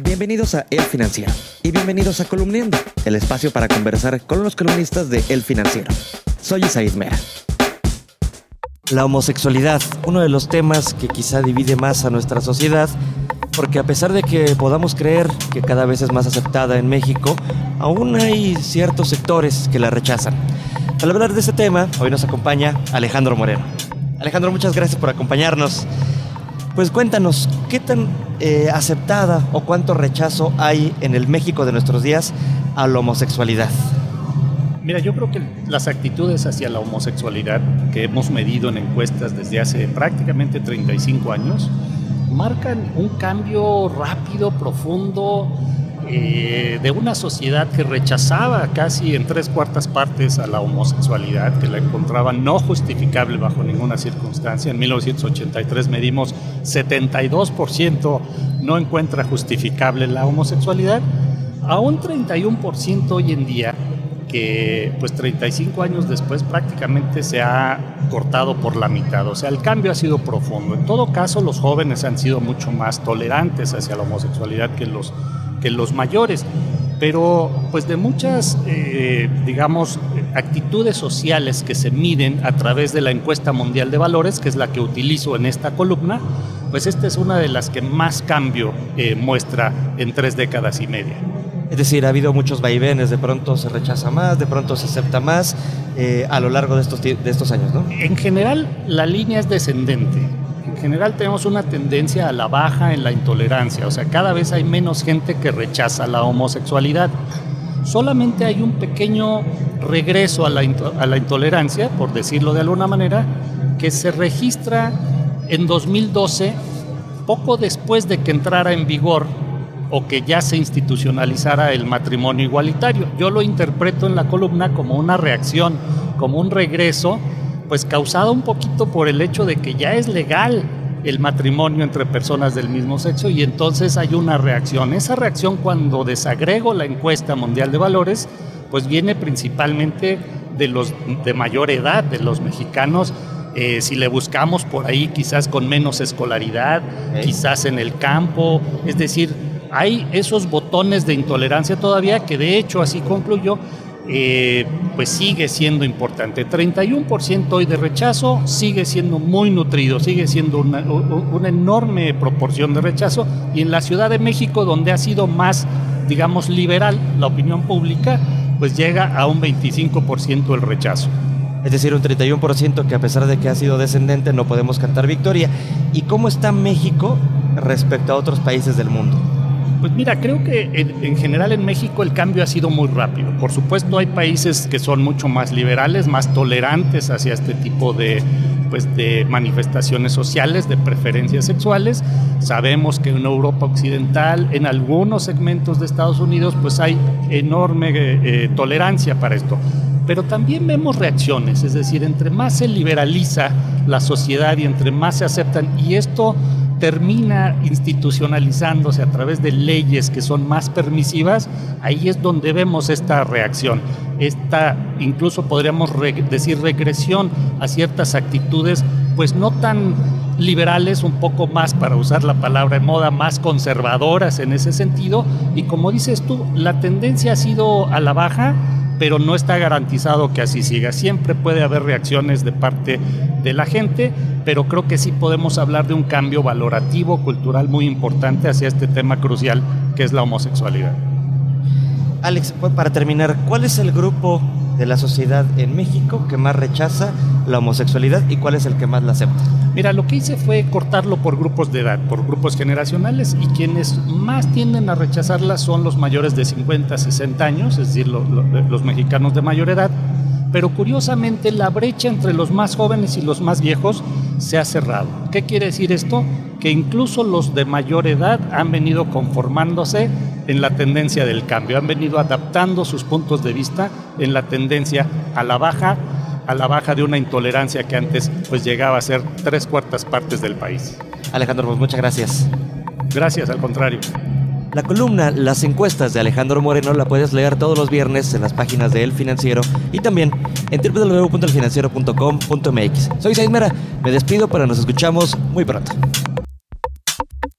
Bienvenidos a El Financiero y bienvenidos a Columniendo, el espacio para conversar con los columnistas de El Financiero. Soy Isaid Mera. La homosexualidad, uno de los temas que quizá divide más a nuestra sociedad, porque a pesar de que podamos creer que cada vez es más aceptada en México, aún hay ciertos sectores que la rechazan. Al hablar de este tema, hoy nos acompaña Alejandro Moreno. Alejandro, muchas gracias por acompañarnos. Pues cuéntanos, ¿qué tan eh, aceptada o cuánto rechazo hay en el México de nuestros días a la homosexualidad? Mira, yo creo que las actitudes hacia la homosexualidad que hemos medido en encuestas desde hace prácticamente 35 años marcan un cambio rápido, profundo, eh, de una sociedad que rechazaba casi en tres cuartas partes a la homosexualidad, que la encontraba no justificable bajo ninguna circunstancia. En 1983 medimos 72% no encuentra justificable la homosexualidad, a un 31% hoy en día que pues 35 años después prácticamente se ha cortado por la mitad, o sea, el cambio ha sido profundo. En todo caso, los jóvenes han sido mucho más tolerantes hacia la homosexualidad que los que los mayores, pero pues de muchas, eh, digamos, actitudes sociales que se miden a través de la encuesta mundial de valores, que es la que utilizo en esta columna, pues esta es una de las que más cambio eh, muestra en tres décadas y media. Es decir, ha habido muchos vaivenes, de pronto se rechaza más, de pronto se acepta más eh, a lo largo de estos, de estos años, ¿no? En general, la línea es descendente en general tenemos una tendencia a la baja en la intolerancia, o sea, cada vez hay menos gente que rechaza la homosexualidad. Solamente hay un pequeño regreso a la, a la intolerancia, por decirlo de alguna manera, que se registra en 2012, poco después de que entrara en vigor o que ya se institucionalizara el matrimonio igualitario. Yo lo interpreto en la columna como una reacción, como un regreso pues causada un poquito por el hecho de que ya es legal el matrimonio entre personas del mismo sexo y entonces hay una reacción. Esa reacción cuando desagrego la encuesta mundial de valores, pues viene principalmente de los de mayor edad, de los mexicanos. Eh, si le buscamos por ahí, quizás con menos escolaridad, quizás en el campo, es decir, hay esos botones de intolerancia todavía que de hecho, así concluyó, eh, pues sigue siendo importante. 31% hoy de rechazo sigue siendo muy nutrido, sigue siendo una, una, enorme proporción de rechazo. Y en la Ciudad de México, donde ha sido más, digamos, liberal la opinión pública, pues llega a un 25% el rechazo. Es decir, un 31% que a pesar de que ha sido descendente no podemos cantar victoria. ¿Y cómo está México respecto a otros países del mundo? Pues mira, creo que en, general en México el cambio ha sido muy rápido. Por supuesto hay países que son mucho más liberales, más tolerantes hacia este tipo de, pues, de manifestaciones sociales, de preferencias sexuales. Sabemos que en Europa Occidental, en algunos segmentos de Estados Unidos, pues hay enorme eh, eh, tolerancia para esto. Pero también vemos reacciones, es decir, entre más se liberaliza la sociedad y entre más se aceptan, y esto termina institucionalizándose a través de leyes que son más permisivas, ahí es donde vemos esta reacción, esta incluso podríamos decir regresión a ciertas actitudes pues no tan liberales, un poco más, para usar la palabra en moda, más conservadoras en ese sentido. Y como dices tú, la tendencia ha sido a la baja, pero no está garantizado que así siga. Siempre puede haber reacciones de parte de la gente, pero creo que sí podemos hablar de un cambio valorativo, cultural muy importante hacia este tema crucial que es la homosexualidad. Alex, para terminar, ¿cuál es el grupo de la sociedad en México que más rechaza la homosexualidad y cuál es el que más la acepta? Mira, lo que hice fue cortarlo por grupos de edad, por grupos generacionales y quienes más tienden a rechazarla son los mayores de 50, 60 años, es decir, los mexicanos de mayor edad, pero curiosamente la brecha entre los más jóvenes y los más viejos se ha cerrado. ¿Qué quiere decir esto? Que incluso los de mayor edad han venido conformándose en la tendencia del cambio, han venido adaptando sus puntos de vista en la tendencia a la baja, a la baja de una intolerancia que antes pues llegaba a ser tres cuartas partes del país. Alejandro, pues muchas gracias. Gracias, al contrario. La columna Las encuestas de Alejandro Moreno la puedes leer todos los viernes en las páginas de El Financiero y también en www.elfinanciero.com.mx. Soy Said Mera, me despido pero nos escuchamos muy pronto.